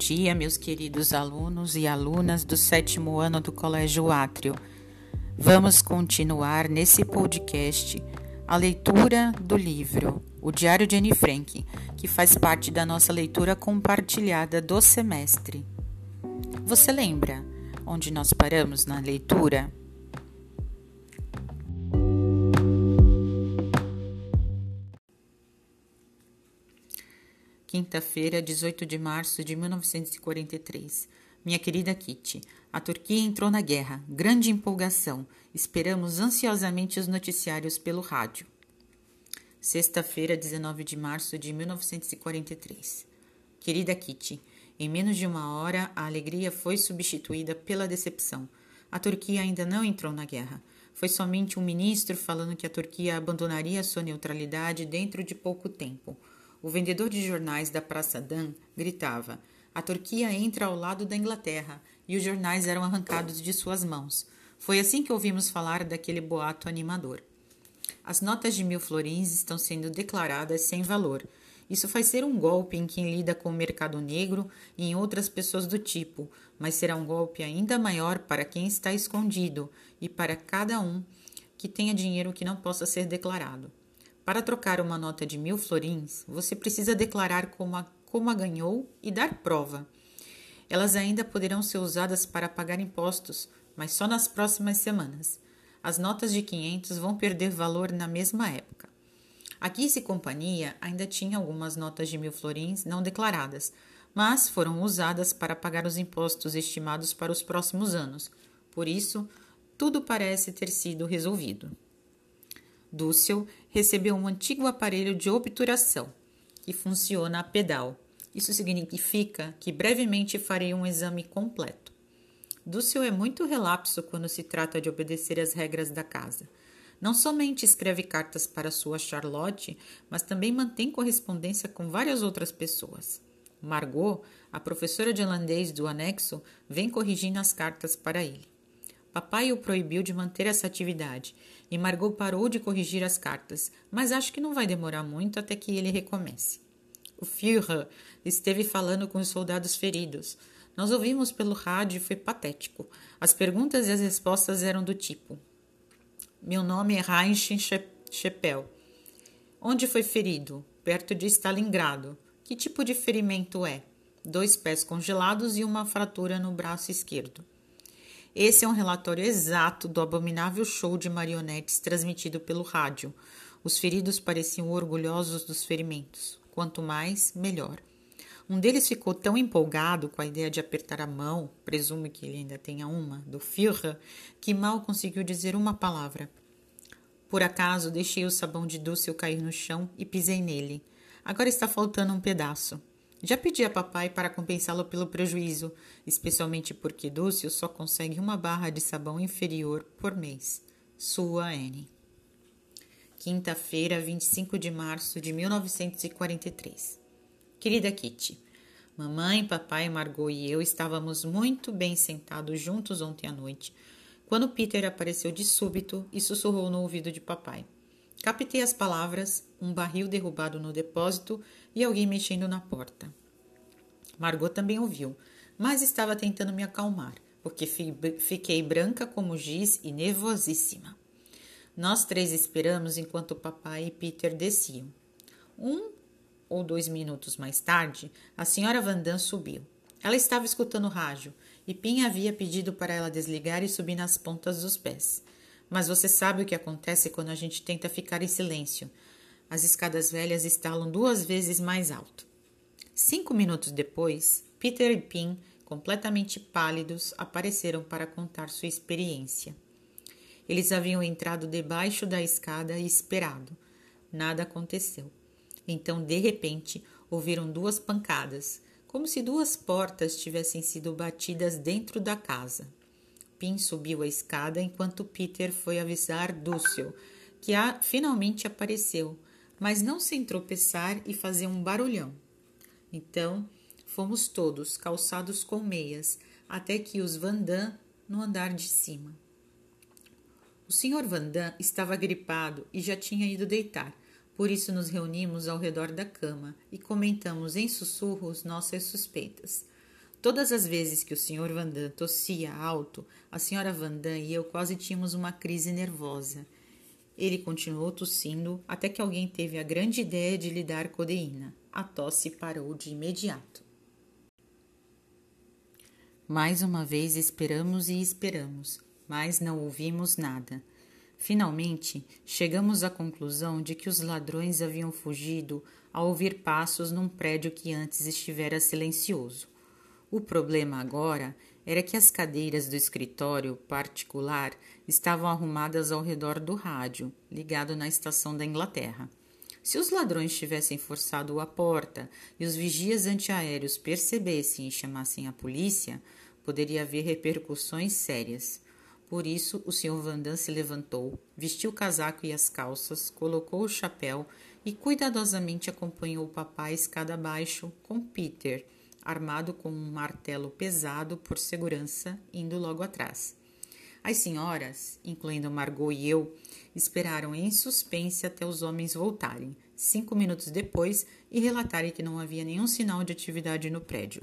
dia, meus queridos alunos e alunas do sétimo ano do Colégio Átrio. Vamos continuar nesse podcast a leitura do livro O Diário de Anne Frank, que faz parte da nossa leitura compartilhada do semestre. Você lembra onde nós paramos na leitura? Quinta-feira, 18 de março de 1943. Minha querida Kitty, a Turquia entrou na guerra. Grande empolgação. Esperamos ansiosamente os noticiários pelo rádio. Sexta-feira, 19 de março de 1943. Querida Kitty, em menos de uma hora a alegria foi substituída pela decepção. A Turquia ainda não entrou na guerra. Foi somente um ministro falando que a Turquia abandonaria sua neutralidade dentro de pouco tempo. O vendedor de jornais da Praça Dan gritava: A Turquia entra ao lado da Inglaterra, e os jornais eram arrancados de suas mãos. Foi assim que ouvimos falar daquele boato animador. As notas de mil florins estão sendo declaradas sem valor. Isso faz ser um golpe em quem lida com o mercado negro e em outras pessoas do tipo, mas será um golpe ainda maior para quem está escondido e para cada um que tenha dinheiro que não possa ser declarado. Para trocar uma nota de mil florins, você precisa declarar como a, como a ganhou e dar prova. Elas ainda poderão ser usadas para pagar impostos, mas só nas próximas semanas. As notas de 500 vão perder valor na mesma época. Aqui e Companhia ainda tinha algumas notas de mil florins não declaradas, mas foram usadas para pagar os impostos estimados para os próximos anos. Por isso, tudo parece ter sido resolvido. Dussel recebeu um antigo aparelho de obturação que funciona a pedal. Isso significa que brevemente farei um exame completo. Dussel é muito relapso quando se trata de obedecer às regras da casa. Não somente escreve cartas para sua Charlotte, mas também mantém correspondência com várias outras pessoas. Margot, a professora de holandês do anexo, vem corrigindo as cartas para ele. Papai o proibiu de manter essa atividade e Margot parou de corrigir as cartas, mas acho que não vai demorar muito até que ele recomece. O Führer esteve falando com os soldados feridos. Nós ouvimos pelo rádio e foi patético. As perguntas e as respostas eram do tipo: Meu nome é Heinrich Scheppel. Onde foi ferido? Perto de Stalingrado. Que tipo de ferimento é? Dois pés congelados e uma fratura no braço esquerdo. Esse é um relatório exato do abominável show de marionetes transmitido pelo rádio. Os feridos pareciam orgulhosos dos ferimentos. Quanto mais, melhor. Um deles ficou tão empolgado com a ideia de apertar a mão, presumo que ele ainda tenha uma, do Führer, que mal conseguiu dizer uma palavra. Por acaso, deixei o sabão de Dúcio cair no chão e pisei nele. Agora está faltando um pedaço. Já pedi a papai para compensá-lo pelo prejuízo, especialmente porque Dúcio só consegue uma barra de sabão inferior por mês. Sua N. Quinta-feira, 25 de março de 1943. Querida Kitty, mamãe, papai, Margot e eu estávamos muito bem sentados juntos ontem à noite, quando Peter apareceu de súbito e sussurrou no ouvido de papai. Captei as palavras, um barril derrubado no depósito e alguém mexendo na porta. Margot também ouviu, mas estava tentando me acalmar, porque fiquei branca como giz e nervosíssima. Nós três esperamos enquanto papai e Peter desciam. Um ou dois minutos mais tarde, a senhora Vandam subiu. Ela estava escutando o rádio e Pim havia pedido para ela desligar e subir nas pontas dos pés. Mas você sabe o que acontece quando a gente tenta ficar em silêncio. As escadas velhas estalam duas vezes mais alto. Cinco minutos depois, Peter e Pim, completamente pálidos, apareceram para contar sua experiência. Eles haviam entrado debaixo da escada e esperado. Nada aconteceu. Então, de repente, ouviram duas pancadas, como se duas portas tivessem sido batidas dentro da casa. Pin subiu a escada enquanto Peter foi avisar Dúcio, que a, finalmente apareceu, mas não sem tropeçar e fazer um barulhão. Então, fomos todos calçados com meias, até que os Vandam no andar de cima. O Sr. Vandam estava gripado e já tinha ido deitar, por isso nos reunimos ao redor da cama e comentamos em sussurros nossas suspeitas. Todas as vezes que o Sr. Vandam tossia alto, a Sra. Vandam e eu quase tínhamos uma crise nervosa. Ele continuou tossindo até que alguém teve a grande ideia de lhe dar codeína. A tosse parou de imediato. Mais uma vez esperamos e esperamos, mas não ouvimos nada. Finalmente, chegamos à conclusão de que os ladrões haviam fugido ao ouvir passos num prédio que antes estivera silencioso. O problema agora era que as cadeiras do escritório particular estavam arrumadas ao redor do rádio, ligado na estação da Inglaterra. Se os ladrões tivessem forçado a porta e os vigias antiaéreos percebessem e chamassem a polícia, poderia haver repercussões sérias. Por isso, o Sr. Vandam se levantou, vestiu o casaco e as calças, colocou o chapéu e cuidadosamente acompanhou o papai escada abaixo com Peter, armado com um martelo pesado por segurança, indo logo atrás. As senhoras, incluindo Margot e eu, esperaram em suspense até os homens voltarem, cinco minutos depois, e relatarem que não havia nenhum sinal de atividade no prédio.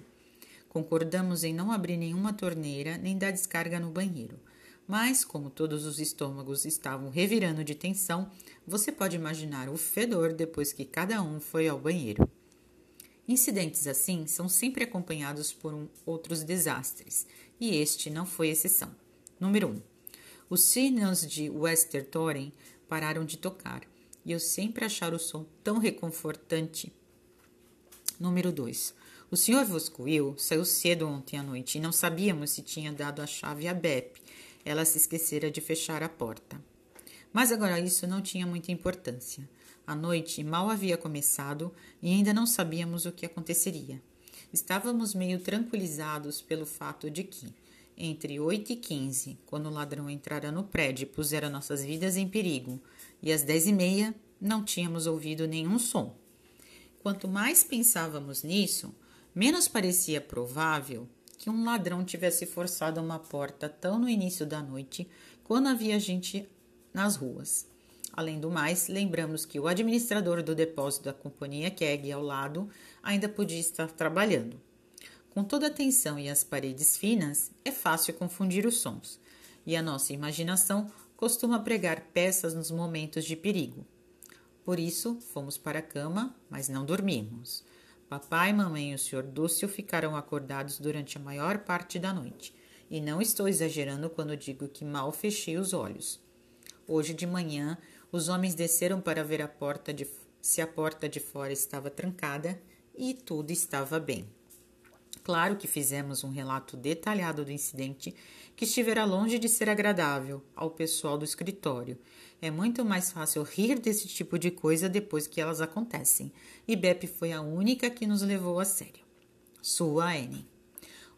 Concordamos em não abrir nenhuma torneira nem dar descarga no banheiro. Mas, como todos os estômagos estavam revirando de tensão, você pode imaginar o fedor depois que cada um foi ao banheiro. Incidentes assim são sempre acompanhados por um, outros desastres, e este não foi exceção. Número 1. Um, os sinos de Westertoren pararam de tocar, e eu sempre achar o som tão reconfortante. Número 2. O Sr. Voscoil saiu cedo ontem à noite e não sabíamos se tinha dado a chave a Bep. Ela se esquecera de fechar a porta. Mas agora isso não tinha muita importância. A noite mal havia começado e ainda não sabíamos o que aconteceria. Estávamos meio tranquilizados pelo fato de que, entre 8 e 15, quando o ladrão entrara no prédio e pusera nossas vidas em perigo, e às 10 e meia, não tínhamos ouvido nenhum som. Quanto mais pensávamos nisso, Menos parecia provável que um ladrão tivesse forçado uma porta tão no início da noite, quando havia gente nas ruas. Além do mais, lembramos que o administrador do depósito da companhia Keg ao lado ainda podia estar trabalhando. Com toda a tensão e as paredes finas, é fácil confundir os sons, e a nossa imaginação costuma pregar peças nos momentos de perigo. Por isso, fomos para a cama, mas não dormimos. Papai, mamãe e o Sr. Dúcio ficaram acordados durante a maior parte da noite, e não estou exagerando quando digo que mal fechei os olhos. Hoje de manhã, os homens desceram para ver a porta de, se a porta de fora estava trancada e tudo estava bem. Claro que fizemos um relato detalhado do incidente que estivera longe de ser agradável ao pessoal do escritório é muito mais fácil rir desse tipo de coisa depois que elas acontecem, e Bep foi a única que nos levou a sério. Sua Anne.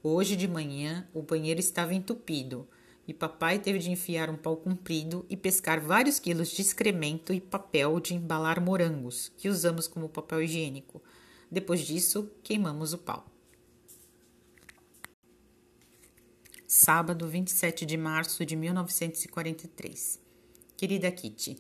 Hoje de manhã o banheiro estava entupido e papai teve de enfiar um pau comprido e pescar vários quilos de excremento e papel de embalar morangos, que usamos como papel higiênico. Depois disso, queimamos o pau. Sábado, 27 de março de 1943. Querida Kitty,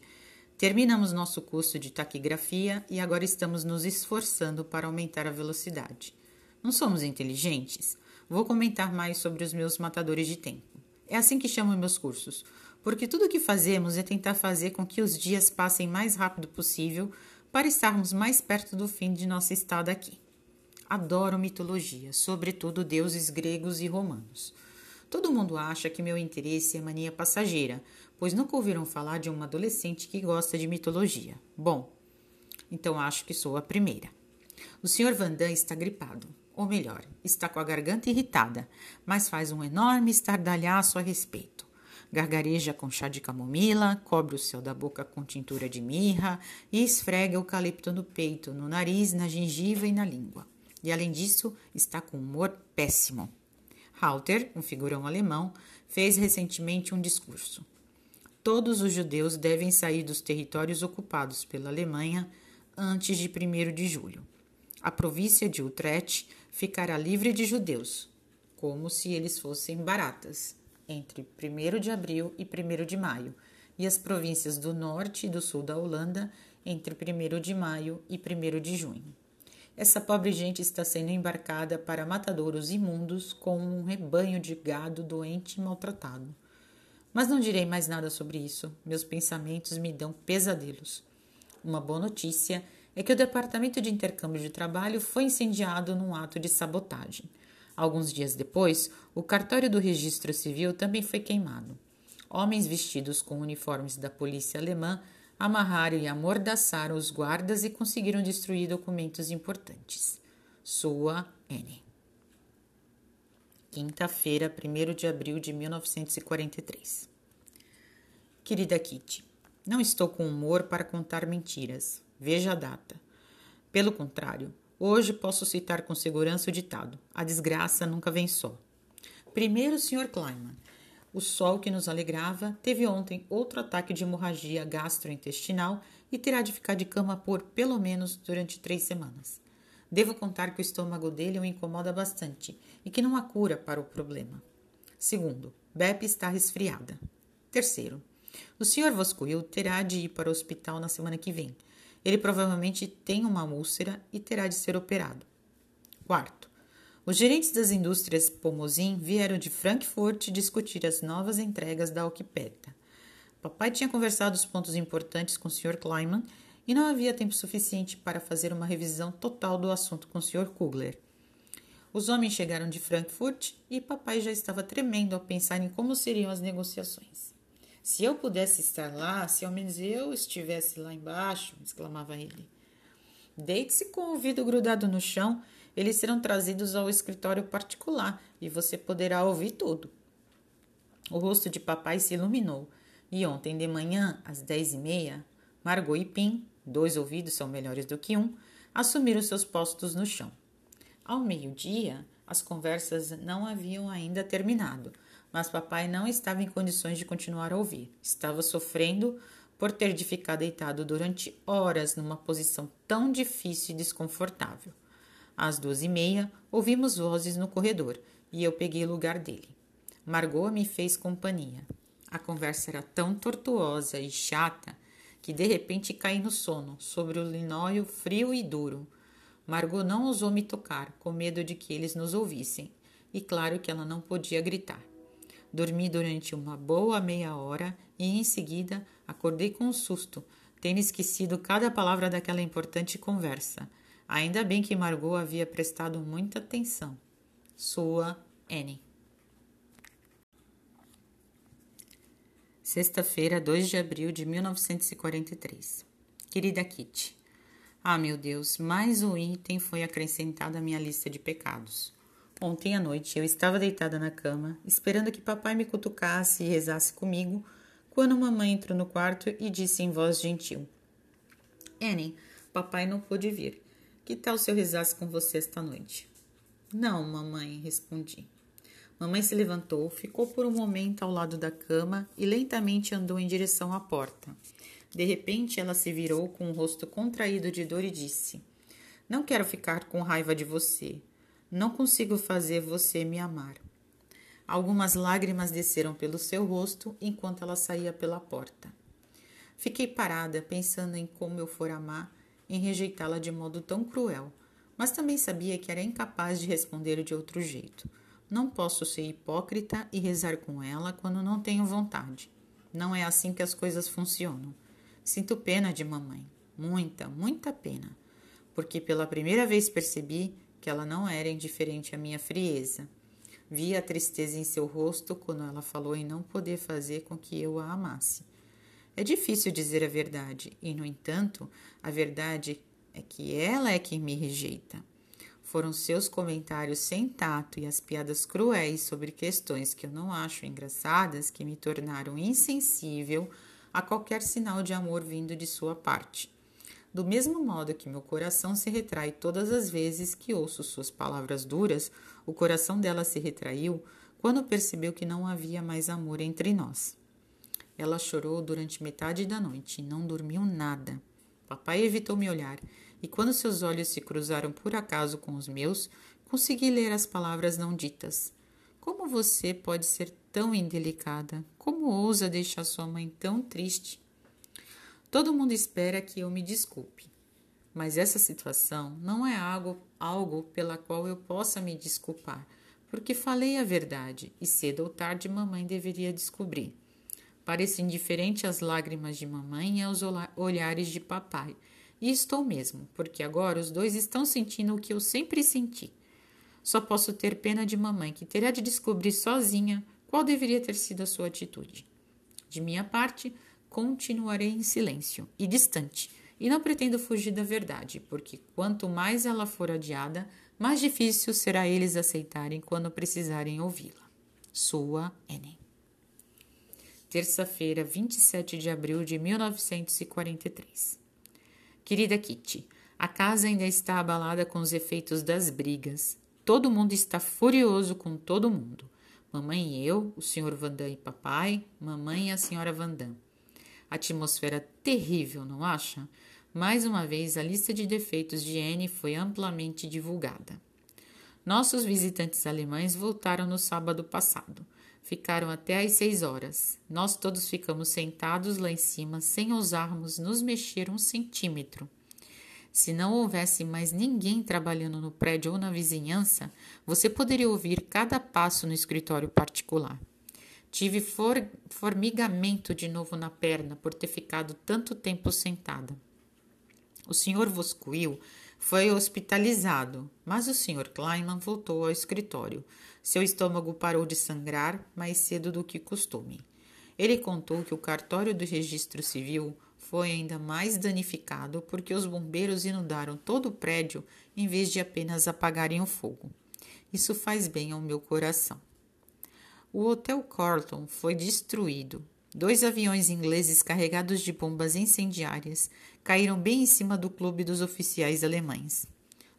terminamos nosso curso de taquigrafia e agora estamos nos esforçando para aumentar a velocidade. Não somos inteligentes? Vou comentar mais sobre os meus matadores de tempo. É assim que chamo meus cursos, porque tudo o que fazemos é tentar fazer com que os dias passem mais rápido possível para estarmos mais perto do fim de nossa estada aqui. Adoro mitologia, sobretudo deuses gregos e romanos. Todo mundo acha que meu interesse é mania passageira, pois nunca ouviram falar de uma adolescente que gosta de mitologia. Bom, então acho que sou a primeira. O Sr. Vandam está gripado, ou melhor, está com a garganta irritada, mas faz um enorme estardalhaço a respeito. Gargareja com chá de camomila, cobre o céu da boca com tintura de mirra e esfrega eucalipto no peito, no nariz, na gengiva e na língua. E além disso, está com humor péssimo. Halter, um figurão alemão, fez recentemente um discurso. Todos os judeus devem sair dos territórios ocupados pela Alemanha antes de 1 de julho. A província de Utrecht ficará livre de judeus, como se eles fossem baratas, entre 1 de abril e 1 de maio, e as províncias do norte e do sul da Holanda entre 1 de maio e 1 de junho. essa pobre gente está sendo embarcada para matadouros imundos com um rebanho de gado doente e maltratado. Mas não direi mais nada sobre isso. Meus pensamentos me dão pesadelos. Uma boa notícia é que o departamento de intercâmbio de trabalho foi incendiado num ato de sabotagem. Alguns dias depois, o cartório do registro civil também foi queimado. Homens vestidos com uniformes da polícia alemã amarraram e amordaçaram os guardas e conseguiram destruir documentos importantes. Sua N. Quinta-feira, 1 de abril de 1943. Querida Kitty, não estou com humor para contar mentiras. Veja a data. Pelo contrário, hoje posso citar com segurança o ditado: a desgraça nunca vem só. Primeiro, Sr. Kleiman, o sol que nos alegrava teve ontem outro ataque de hemorragia gastrointestinal e terá de ficar de cama por pelo menos durante três semanas. Devo contar que o estômago dele o incomoda bastante e que não há cura para o problema. Segundo, Bep está resfriada. Terceiro, o Sr. Voscoil terá de ir para o hospital na semana que vem. Ele provavelmente tem uma úlcera e terá de ser operado. Quarto, os gerentes das indústrias Pomozin vieram de Frankfurt discutir as novas entregas da Alquipeta. Papai tinha conversado os pontos importantes com o Sr. Kleiman e não havia tempo suficiente para fazer uma revisão total do assunto com o Sr. Kugler. Os homens chegaram de Frankfurt e papai já estava tremendo ao pensar em como seriam as negociações. Se eu pudesse estar lá, se ao menos eu estivesse lá embaixo, exclamava ele. Deite-se com o ouvido grudado no chão eles serão trazidos ao escritório particular e você poderá ouvir tudo. O rosto de papai se iluminou e ontem de manhã, às dez e meia, Margot e Pim, dois ouvidos são melhores do que um, assumiram seus postos no chão. Ao meio-dia, as conversas não haviam ainda terminado, mas papai não estava em condições de continuar a ouvir. Estava sofrendo por ter de ficar deitado durante horas numa posição tão difícil e desconfortável. Às duas e meia, ouvimos vozes no corredor e eu peguei o lugar dele. Margot me fez companhia. A conversa era tão tortuosa e chata que de repente caí no sono, sobre o linóleo frio e duro. Margot não ousou me tocar, com medo de que eles nos ouvissem, e claro que ela não podia gritar. Dormi durante uma boa meia hora e em seguida acordei com um susto, tendo esquecido cada palavra daquela importante conversa. Ainda bem que Margot havia prestado muita atenção. Sua Anne. Sexta-feira, 2 de abril de 1943. Querida Kitty, ah, meu Deus, mais um item foi acrescentado à minha lista de pecados. Ontem à noite eu estava deitada na cama, esperando que papai me cutucasse e rezasse comigo, quando mamãe entrou no quarto e disse em voz gentil: Annie, papai não pôde vir. Que tal se eu rezasse com você esta noite? Não, mamãe, respondi. Mamãe se levantou, ficou por um momento ao lado da cama e lentamente andou em direção à porta. De repente, ela se virou com o rosto contraído de dor e disse: Não quero ficar com raiva de você. Não consigo fazer você me amar. Algumas lágrimas desceram pelo seu rosto enquanto ela saía pela porta. Fiquei parada, pensando em como eu for amar em rejeitá-la de modo tão cruel, mas também sabia que era incapaz de responder de outro jeito. Não posso ser hipócrita e rezar com ela quando não tenho vontade. Não é assim que as coisas funcionam. Sinto pena de mamãe, muita, muita pena, porque pela primeira vez percebi que ela não era indiferente à minha frieza. Vi a tristeza em seu rosto quando ela falou em não poder fazer com que eu a amasse. É difícil dizer a verdade, e, no entanto, a verdade é que ela é quem me rejeita. Foram seus comentários sem tato e as piadas cruéis sobre questões que eu não acho engraçadas que me tornaram insensível a qualquer sinal de amor vindo de sua parte. Do mesmo modo que meu coração se retrai todas as vezes que ouço suas palavras duras, o coração dela se retraiu quando percebeu que não havia mais amor entre nós. Ela chorou durante metade da noite e não dormiu nada. Papai evitou me olhar, e quando seus olhos se cruzaram por acaso com os meus, consegui ler as palavras não ditas. Como você pode ser tão indelicada? Como ousa deixar sua mãe tão triste? Todo mundo espera que eu me desculpe. Mas essa situação não é algo, algo pela qual eu possa me desculpar, porque falei a verdade e cedo ou tarde mamãe deveria descobrir. Pareço indiferente às lágrimas de mamãe e aos olhares de papai. E estou mesmo, porque agora os dois estão sentindo o que eu sempre senti. Só posso ter pena de mamãe, que terá de descobrir sozinha qual deveria ter sido a sua atitude. De minha parte, continuarei em silêncio e distante, e não pretendo fugir da verdade, porque quanto mais ela for adiada, mais difícil será eles aceitarem quando precisarem ouvi-la. Sua N. Terça-feira, 27 de abril de 1943. Querida Kitty, a casa ainda está abalada com os efeitos das brigas. Todo mundo está furioso com todo mundo. Mamãe e eu, o Sr. Vandam e papai, mamãe e a senhora Vandam. Atmosfera terrível, não acha? Mais uma vez, a lista de defeitos de Anne foi amplamente divulgada. Nossos visitantes alemães voltaram no sábado passado. Ficaram até às seis horas. Nós todos ficamos sentados lá em cima sem ousarmos nos mexer um centímetro. Se não houvesse mais ninguém trabalhando no prédio ou na vizinhança, você poderia ouvir cada passo no escritório particular. Tive for formigamento de novo na perna por ter ficado tanto tempo sentada. O Sr. Vosquil foi hospitalizado, mas o Sr. Kleinman voltou ao escritório. Seu estômago parou de sangrar mais cedo do que costume. Ele contou que o cartório do registro civil foi ainda mais danificado porque os bombeiros inundaram todo o prédio em vez de apenas apagarem o fogo. Isso faz bem ao meu coração. O Hotel Carlton foi destruído Dois aviões ingleses carregados de bombas incendiárias caíram bem em cima do clube dos oficiais alemães.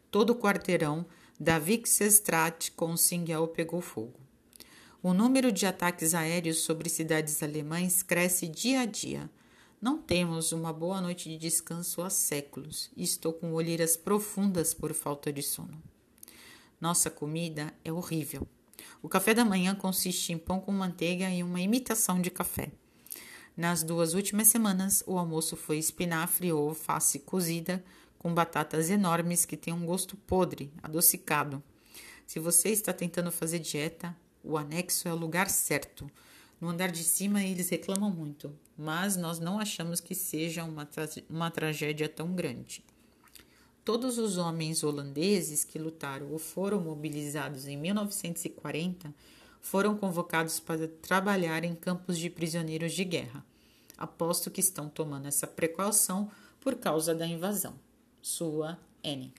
Todo o quarteirão da Wixstraat com Singel pegou fogo. O número de ataques aéreos sobre cidades alemães cresce dia a dia. Não temos uma boa noite de descanso há séculos e estou com olheiras profundas por falta de sono. Nossa comida é horrível. O café da manhã consiste em pão com manteiga e uma imitação de café. Nas duas últimas semanas, o almoço foi espinafre ou alface cozida com batatas enormes que têm um gosto podre, adocicado. Se você está tentando fazer dieta, o anexo é o lugar certo. No andar de cima eles reclamam muito, mas nós não achamos que seja uma, tra uma tragédia tão grande. Todos os homens holandeses que lutaram ou foram mobilizados em 1940 foram convocados para trabalhar em campos de prisioneiros de guerra. Aposto que estão tomando essa precaução por causa da invasão. Sua N.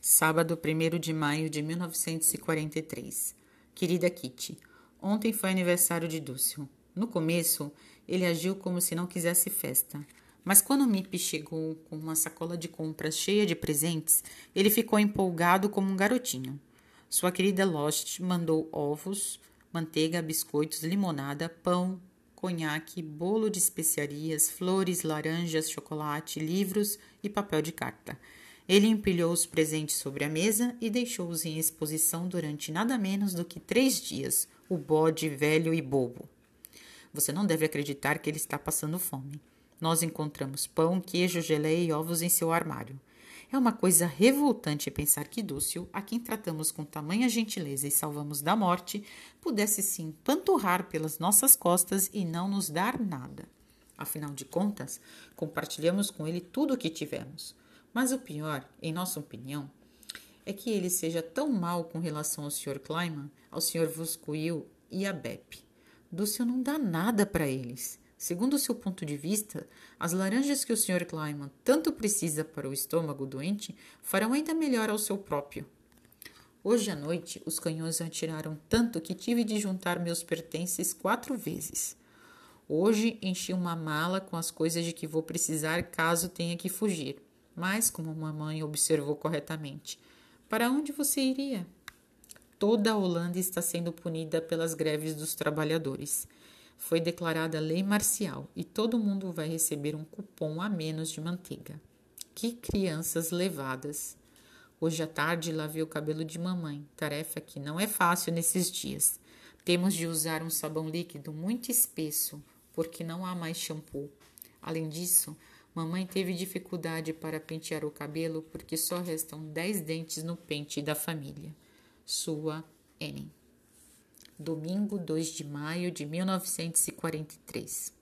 Sábado, 1 de maio de 1943. Querida Kitty, ontem foi aniversário de Dúcio. No começo, ele agiu como se não quisesse festa. Mas quando Mip chegou com uma sacola de compras cheia de presentes, ele ficou empolgado como um garotinho. Sua querida Lost mandou ovos, manteiga, biscoitos, limonada, pão, conhaque, bolo de especiarias, flores, laranjas, chocolate, livros e papel de carta. Ele empilhou os presentes sobre a mesa e deixou-os em exposição durante nada menos do que três dias, o bode velho e bobo. Você não deve acreditar que ele está passando fome. Nós encontramos pão, queijo, geleia e ovos em seu armário. É uma coisa revoltante pensar que Dúcio, a quem tratamos com tamanha gentileza e salvamos da morte, pudesse se empanturrar pelas nossas costas e não nos dar nada. Afinal de contas, compartilhamos com ele tudo o que tivemos. Mas o pior, em nossa opinião, é que ele seja tão mal com relação ao Sr. Kleiman, ao Sr. Voscuil e a Bep. Dúcio não dá nada para eles. Segundo seu ponto de vista, as laranjas que o Sr. Kleiman tanto precisa para o estômago doente farão ainda melhor ao seu próprio. Hoje à noite, os canhões atiraram tanto que tive de juntar meus pertences quatro vezes. Hoje enchi uma mala com as coisas de que vou precisar caso tenha que fugir. Mas, como mamãe observou corretamente, para onde você iria? Toda a Holanda está sendo punida pelas greves dos trabalhadores foi declarada lei marcial e todo mundo vai receber um cupom a menos de manteiga. Que crianças levadas! Hoje à tarde lavei o cabelo de mamãe, tarefa que não é fácil nesses dias. Temos de usar um sabão líquido muito espesso, porque não há mais shampoo. Além disso, Mamãe teve dificuldade para pentear o cabelo porque só restam dez dentes no pente da família. Sua N. Domingo 2 de maio de 1943.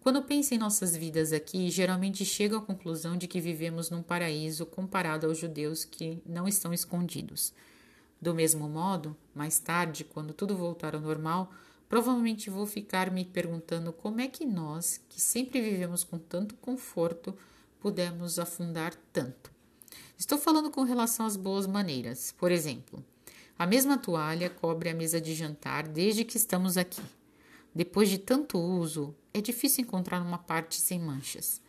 Quando penso em nossas vidas aqui, geralmente chego à conclusão de que vivemos num paraíso comparado aos judeus que não estão escondidos. Do mesmo modo, mais tarde, quando tudo voltar ao normal, provavelmente vou ficar me perguntando como é que nós, que sempre vivemos com tanto conforto, pudemos afundar tanto. Estou falando com relação às boas maneiras. Por exemplo, a mesma toalha cobre a mesa de jantar desde que estamos aqui. Depois de tanto uso, é difícil encontrar uma parte sem manchas.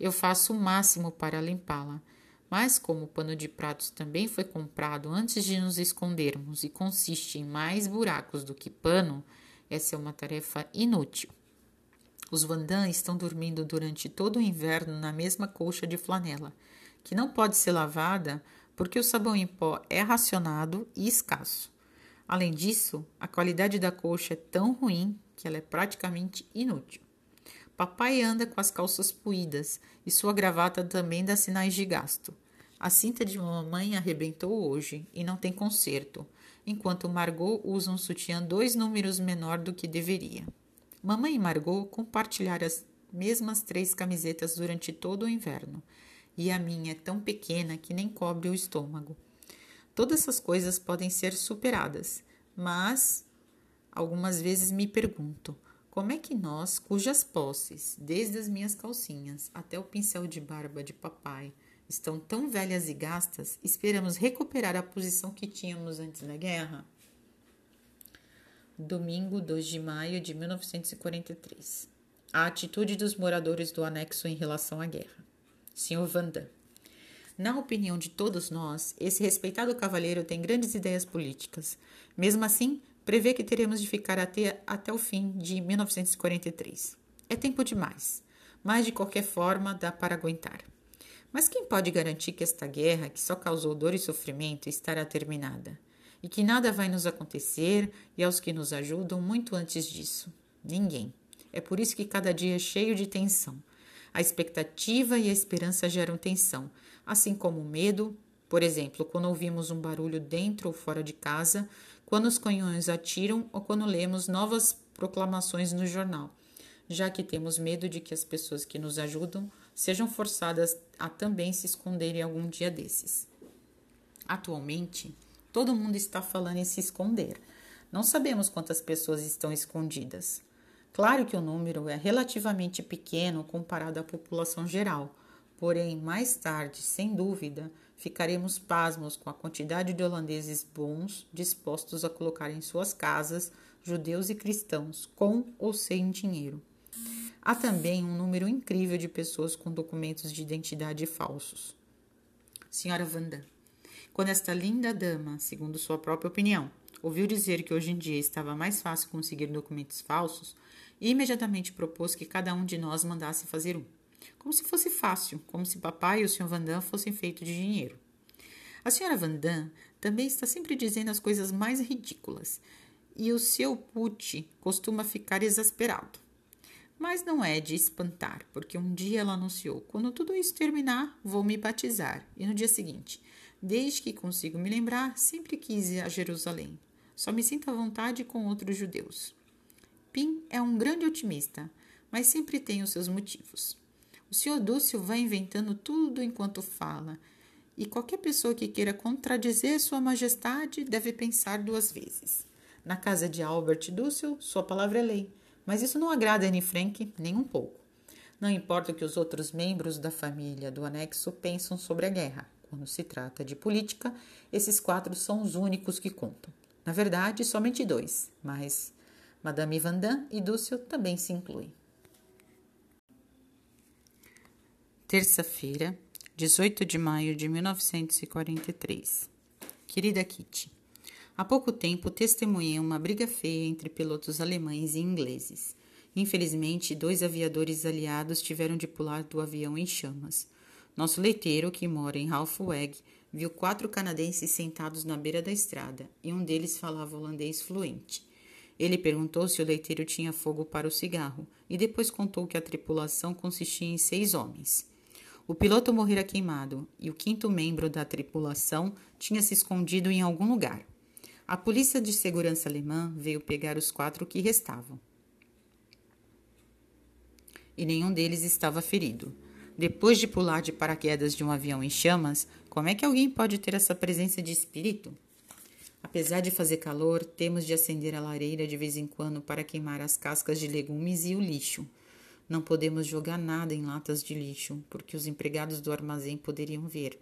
Eu faço o máximo para limpá-la, mas como o pano de pratos também foi comprado antes de nos escondermos e consiste em mais buracos do que pano, essa é uma tarefa inútil. Os Vandam estão dormindo durante todo o inverno na mesma colcha de flanela, que não pode ser lavada porque o sabão em pó é racionado e escasso. Além disso, a qualidade da colcha é tão ruim que ela é praticamente inútil. Papai anda com as calças puídas e sua gravata também dá sinais de gasto. A cinta de mamãe arrebentou hoje e não tem conserto, enquanto Margot usa um sutiã dois números menor do que deveria. Mamãe e Margot compartilharam as mesmas três camisetas durante todo o inverno, e a minha é tão pequena que nem cobre o estômago. Todas essas coisas podem ser superadas, mas algumas vezes me pergunto como é que nós, cujas posses, desde as minhas calcinhas até o pincel de barba de papai, estão tão velhas e gastas, esperamos recuperar a posição que tínhamos antes da guerra? Domingo 2 de maio de 1943. A atitude dos moradores do anexo em relação à guerra. Sr. Vanda. Na opinião de todos nós, esse respeitado cavalheiro tem grandes ideias políticas. Mesmo assim, prevê que teremos de ficar até, até o fim de 1943. É tempo demais, mas de qualquer forma dá para aguentar. Mas quem pode garantir que esta guerra, que só causou dor e sofrimento, estará terminada? E que nada vai nos acontecer e aos que nos ajudam muito antes disso? Ninguém. É por isso que cada dia é cheio de tensão. A expectativa e a esperança geram tensão, assim como o medo. Por exemplo, quando ouvimos um barulho dentro ou fora de casa, quando os canhões atiram ou quando lemos novas proclamações no jornal, já que temos medo de que as pessoas que nos ajudam sejam forçadas a também se esconderem algum dia desses. Atualmente, todo mundo está falando em se esconder. Não sabemos quantas pessoas estão escondidas. Claro que o número é relativamente pequeno comparado à população geral, porém, mais tarde, sem dúvida, ficaremos pasmos com a quantidade de holandeses bons dispostos a colocar em suas casas judeus e cristãos, com ou sem dinheiro. Há também um número incrível de pessoas com documentos de identidade falsos. Senhora Wanda, quando esta linda dama, segundo sua própria opinião, ouviu dizer que hoje em dia estava mais fácil conseguir documentos falsos, imediatamente propôs que cada um de nós mandasse fazer um como se fosse fácil, como se papai e o Sr. Vandam fossem feitos de dinheiro. A senhora Vandam também está sempre dizendo as coisas mais ridículas, e o seu Pucci costuma ficar exasperado. Mas não é de espantar, porque um dia ela anunciou: quando tudo isso terminar, vou me batizar. E no dia seguinte, desde que consigo me lembrar, sempre quis ir a Jerusalém. Só me sinto à vontade com outros judeus. Pim é um grande otimista, mas sempre tem os seus motivos. O senhor Dúcio vai inventando tudo enquanto fala, e qualquer pessoa que queira contradizer Sua Majestade deve pensar duas vezes. Na casa de Albert Dúcio, sua palavra é lei, mas isso não agrada Anne Frank nem um pouco. Não importa o que os outros membros da família do anexo pensam sobre a guerra. Quando se trata de política, esses quatro são os únicos que contam. Na verdade, somente dois, mas Madame Vandam e Dúcio também se incluem. Terça-feira, 18 de maio de 1943. Querida Kitty, há pouco tempo testemunhei uma briga feia entre pilotos alemães e ingleses. Infelizmente, dois aviadores aliados tiveram de pular do avião em chamas. Nosso leiteiro, que mora em Halfweg, viu quatro canadenses sentados na beira da estrada e um deles falava holandês fluente. Ele perguntou se o leiteiro tinha fogo para o cigarro e depois contou que a tripulação consistia em seis homens. O piloto morrera queimado e o quinto membro da tripulação tinha se escondido em algum lugar. A polícia de segurança alemã veio pegar os quatro que restavam. E nenhum deles estava ferido. Depois de pular de paraquedas de um avião em chamas, como é que alguém pode ter essa presença de espírito? Apesar de fazer calor, temos de acender a lareira de vez em quando para queimar as cascas de legumes e o lixo. Não podemos jogar nada em latas de lixo, porque os empregados do armazém poderiam ver.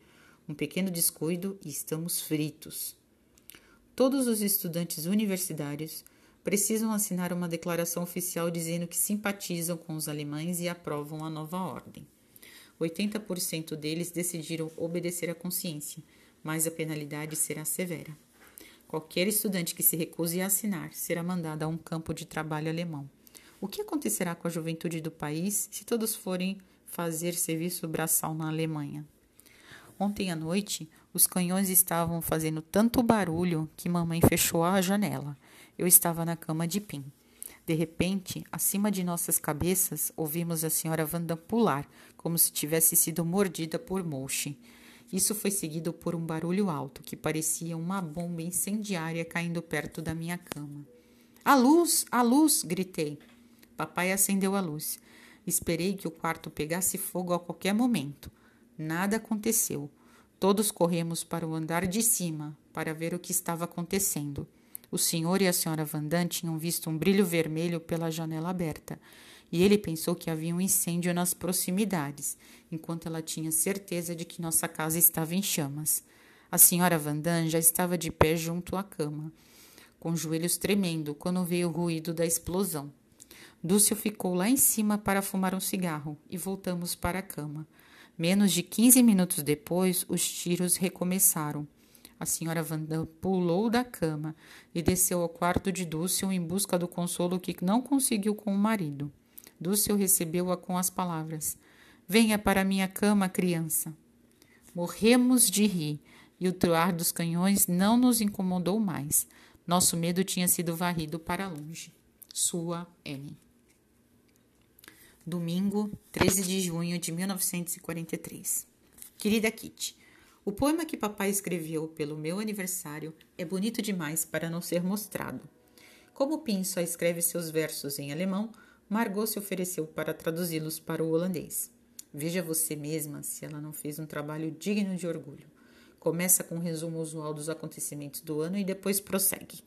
Um pequeno descuido e estamos fritos. Todos os estudantes universitários precisam assinar uma declaração oficial dizendo que simpatizam com os alemães e aprovam a nova ordem. 80% deles decidiram obedecer à consciência, mas a penalidade será severa. Qualquer estudante que se recuse a assinar será mandado a um campo de trabalho alemão. O que acontecerá com a juventude do país se todos forem fazer serviço braçal na Alemanha? Ontem à noite, os canhões estavam fazendo tanto barulho que mamãe fechou a janela. Eu estava na cama de pim. De repente, acima de nossas cabeças, ouvimos a senhora Wanda pular, como se tivesse sido mordida por Mouche. Isso foi seguido por um barulho alto, que parecia uma bomba incendiária caindo perto da minha cama. A luz! A luz! gritei. Papai acendeu a luz. Esperei que o quarto pegasse fogo a qualquer momento. Nada aconteceu. Todos corremos para o andar de cima para ver o que estava acontecendo. O senhor e a senhora Vandan tinham visto um brilho vermelho pela janela aberta e ele pensou que havia um incêndio nas proximidades, enquanto ela tinha certeza de que nossa casa estava em chamas. A senhora Vandan já estava de pé junto à cama, com os joelhos tremendo quando veio o ruído da explosão. Dúcio ficou lá em cima para fumar um cigarro e voltamos para a cama. Menos de quinze minutos depois, os tiros recomeçaram. A senhora Vandam pulou da cama e desceu ao quarto de Dúcio em busca do consolo que não conseguiu com o marido. Dúcio recebeu-a com as palavras: Venha para minha cama, criança. Morremos de rir e o troar dos canhões não nos incomodou mais. Nosso medo tinha sido varrido para longe. Sua N. Domingo, 13 de junho de 1943. Querida Kitty, o poema que papai escreveu pelo meu aniversário é bonito demais para não ser mostrado. Como Pin só escreve seus versos em alemão, Margot se ofereceu para traduzi-los para o holandês. Veja você mesma se ela não fez um trabalho digno de orgulho. Começa com um resumo usual dos acontecimentos do ano e depois prossegue.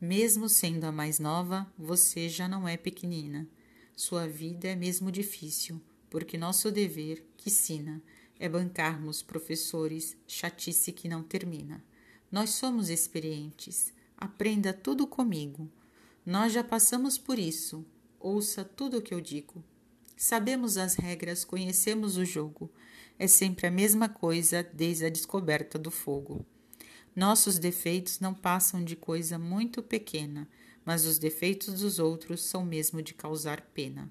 Mesmo sendo a mais nova, você já não é pequenina. Sua vida é mesmo difícil, porque nosso dever, que sina, é bancarmos professores chatice que não termina. Nós somos experientes. Aprenda tudo comigo. Nós já passamos por isso. Ouça tudo o que eu digo. Sabemos as regras, conhecemos o jogo. É sempre a mesma coisa desde a descoberta do fogo. Nossos defeitos não passam de coisa muito pequena, mas os defeitos dos outros são mesmo de causar pena.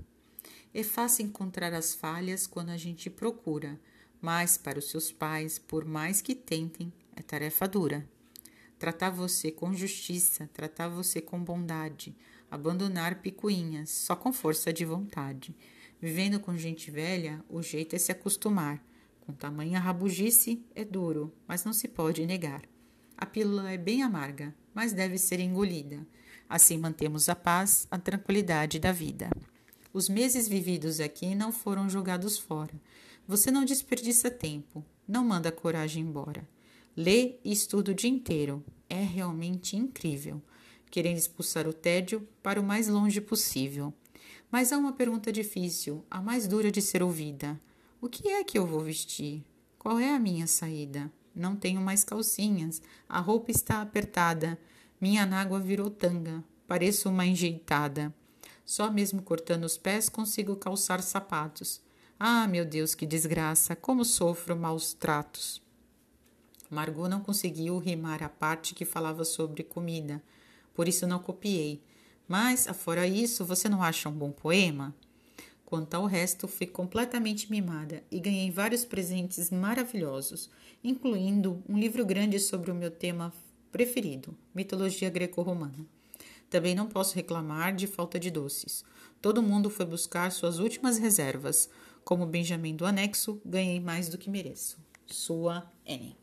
É fácil encontrar as falhas quando a gente procura, mas para os seus pais, por mais que tentem, é tarefa dura tratar você com justiça, tratar você com bondade, abandonar picuinhas, só com força de vontade. Vivendo com gente velha, o jeito é se acostumar. Com tamanha rabugice, é duro, mas não se pode negar. A pílula é bem amarga, mas deve ser engolida. Assim mantemos a paz, a tranquilidade da vida. Os meses vividos aqui não foram jogados fora. Você não desperdiça tempo, não manda a coragem embora. Lê e estuda o dia inteiro. É realmente incrível, querendo expulsar o tédio para o mais longe possível. Mas há uma pergunta difícil, a mais dura de ser ouvida: O que é que eu vou vestir? Qual é a minha saída? Não tenho mais calcinhas, a roupa está apertada, minha nágua virou tanga, pareço uma enjeitada. Só mesmo cortando os pés consigo calçar sapatos. Ah, meu Deus, que desgraça! Como sofro maus tratos! Margot não conseguiu rimar a parte que falava sobre comida, por isso não copiei. Mas, afora isso, você não acha um bom poema? Quanto ao resto, fui completamente mimada e ganhei vários presentes maravilhosos, incluindo um livro grande sobre o meu tema preferido, mitologia greco-romana. Também não posso reclamar de falta de doces. Todo mundo foi buscar suas últimas reservas. Como Benjamin do anexo, ganhei mais do que mereço. Sua N.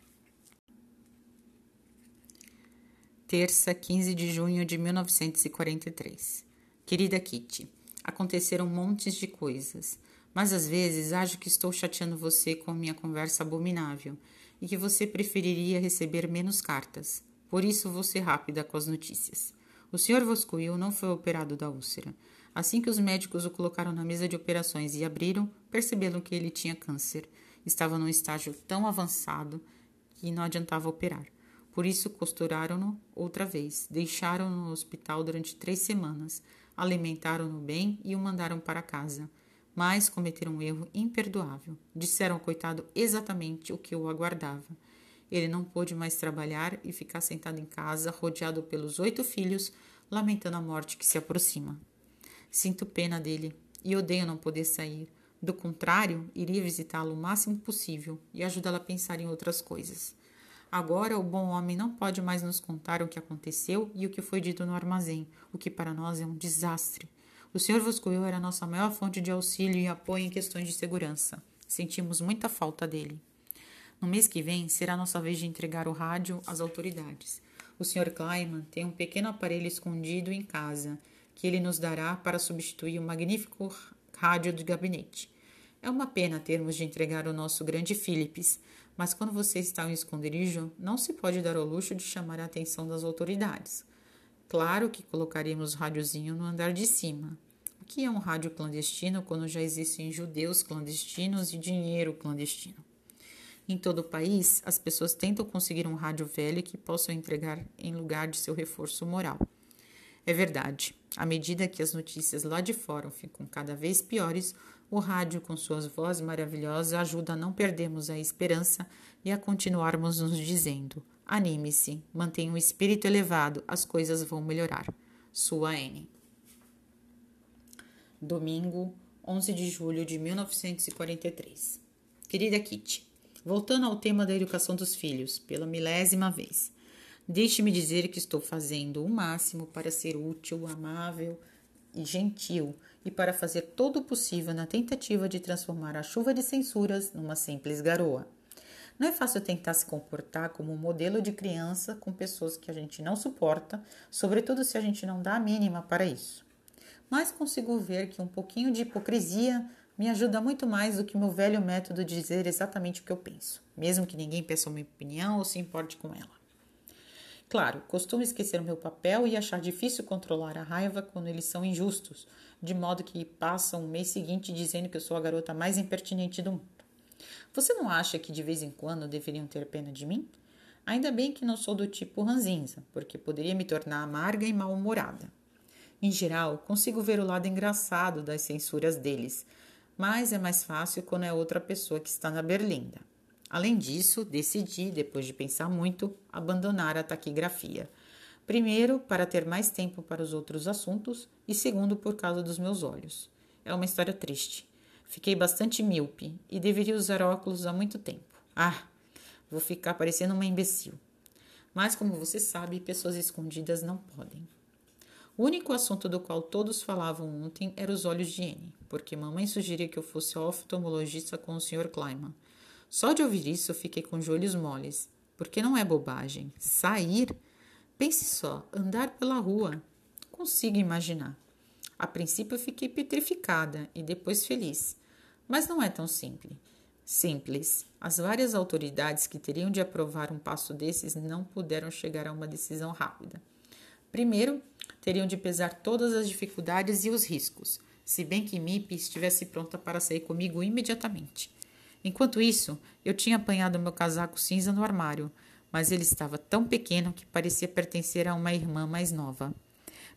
Terça, 15 de junho de 1943. Querida Kitty, aconteceram montes de coisas, mas às vezes acho que estou chateando você com minha conversa abominável e que você preferiria receber menos cartas. Por isso vou ser rápida com as notícias. O Sr. Voscoil não foi operado da úlcera. Assim que os médicos o colocaram na mesa de operações e abriram, perceberam que ele tinha câncer. Estava num estágio tão avançado que não adiantava operar. Por isso, costuraram-no outra vez, deixaram-no no hospital durante três semanas, alimentaram-no bem e o mandaram para casa. Mas cometeram um erro imperdoável. Disseram ao coitado exatamente o que o aguardava. Ele não pôde mais trabalhar e ficar sentado em casa, rodeado pelos oito filhos, lamentando a morte que se aproxima. Sinto pena dele e odeio não poder sair. Do contrário, iria visitá-lo o máximo possível e ajudá-lo a pensar em outras coisas. Agora o bom homem não pode mais nos contar o que aconteceu e o que foi dito no armazém, o que para nós é um desastre. O Sr. Voscoil era a nossa maior fonte de auxílio e apoio em questões de segurança. Sentimos muita falta dele. No mês que vem será nossa vez de entregar o rádio às autoridades. O Sr. Kleiman tem um pequeno aparelho escondido em casa que ele nos dará para substituir o magnífico rádio do gabinete. É uma pena termos de entregar o nosso grande Philips, mas quando você está em esconderijo, não se pode dar ao luxo de chamar a atenção das autoridades. Claro que colocaremos o rádiozinho no andar de cima. O que é um rádio clandestino quando já existem judeus clandestinos e dinheiro clandestino? Em todo o país, as pessoas tentam conseguir um rádio velho que possam entregar em lugar de seu reforço moral. É verdade, à medida que as notícias lá de fora ficam cada vez piores, o rádio, com suas vozes maravilhosas, ajuda a não perdermos a esperança e a continuarmos nos dizendo: anime-se, mantenha um espírito elevado, as coisas vão melhorar. Sua N. Domingo, 11 de julho de 1943. Querida Kitty, voltando ao tema da educação dos filhos, pela milésima vez. Deixe-me dizer que estou fazendo o máximo para ser útil, amável e gentil e para fazer todo o possível na tentativa de transformar a chuva de censuras numa simples garoa. Não é fácil tentar se comportar como um modelo de criança com pessoas que a gente não suporta, sobretudo se a gente não dá a mínima para isso. Mas consigo ver que um pouquinho de hipocrisia me ajuda muito mais do que meu velho método de dizer exatamente o que eu penso, mesmo que ninguém peça uma opinião ou se importe com ela. Claro, costumo esquecer o meu papel e achar difícil controlar a raiva quando eles são injustos, de modo que passam o mês seguinte dizendo que eu sou a garota mais impertinente do mundo. Você não acha que de vez em quando deveriam ter pena de mim? Ainda bem que não sou do tipo ranzinza, porque poderia me tornar amarga e mal-humorada. Em geral, consigo ver o lado engraçado das censuras deles, mas é mais fácil quando é outra pessoa que está na berlinda. Além disso, decidi, depois de pensar muito, abandonar a taquigrafia. Primeiro, para ter mais tempo para os outros assuntos, e segundo, por causa dos meus olhos. É uma história triste. Fiquei bastante míope e deveria usar óculos há muito tempo. Ah, vou ficar parecendo uma imbecil. Mas, como você sabe, pessoas escondidas não podem. O único assunto do qual todos falavam ontem era os olhos de Anne, porque mamãe sugeria que eu fosse oftalmologista com o Sr. Kleiman. Só de ouvir isso, fiquei com os olhos moles, porque não é bobagem. Sair? Pense só, andar pela rua. Consigo imaginar. A princípio fiquei petrificada e depois feliz. Mas não é tão simples. Simples. As várias autoridades que teriam de aprovar um passo desses não puderam chegar a uma decisão rápida. Primeiro, teriam de pesar todas as dificuldades e os riscos, se bem que Mip estivesse pronta para sair comigo imediatamente. Enquanto isso, eu tinha apanhado meu casaco cinza no armário, mas ele estava tão pequeno que parecia pertencer a uma irmã mais nova.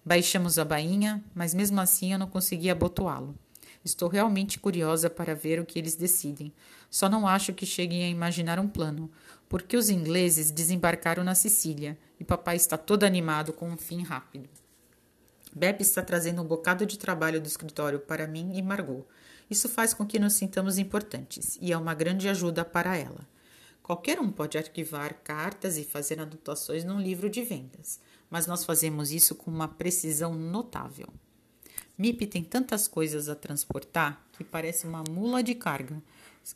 Baixamos a bainha, mas mesmo assim eu não conseguia abotoá-lo. Estou realmente curiosa para ver o que eles decidem. Só não acho que cheguem a imaginar um plano, porque os ingleses desembarcaram na Sicília e papai está todo animado com um fim rápido. Bebe está trazendo um bocado de trabalho do escritório para mim e Margot. Isso faz com que nos sintamos importantes e é uma grande ajuda para ela. Qualquer um pode arquivar cartas e fazer anotações num livro de vendas, mas nós fazemos isso com uma precisão notável. MIP tem tantas coisas a transportar que parece uma mula de carga.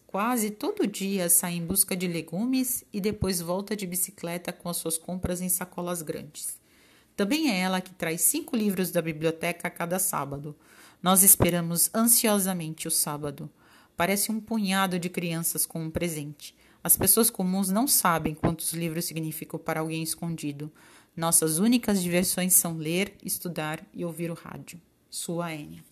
Quase todo dia sai em busca de legumes e depois volta de bicicleta com as suas compras em sacolas grandes. Também é ela que traz cinco livros da biblioteca a cada sábado. Nós esperamos ansiosamente o sábado. Parece um punhado de crianças com um presente. As pessoas comuns não sabem quantos livros significam para alguém escondido. Nossas únicas diversões são ler, estudar e ouvir o rádio. Sua Enia.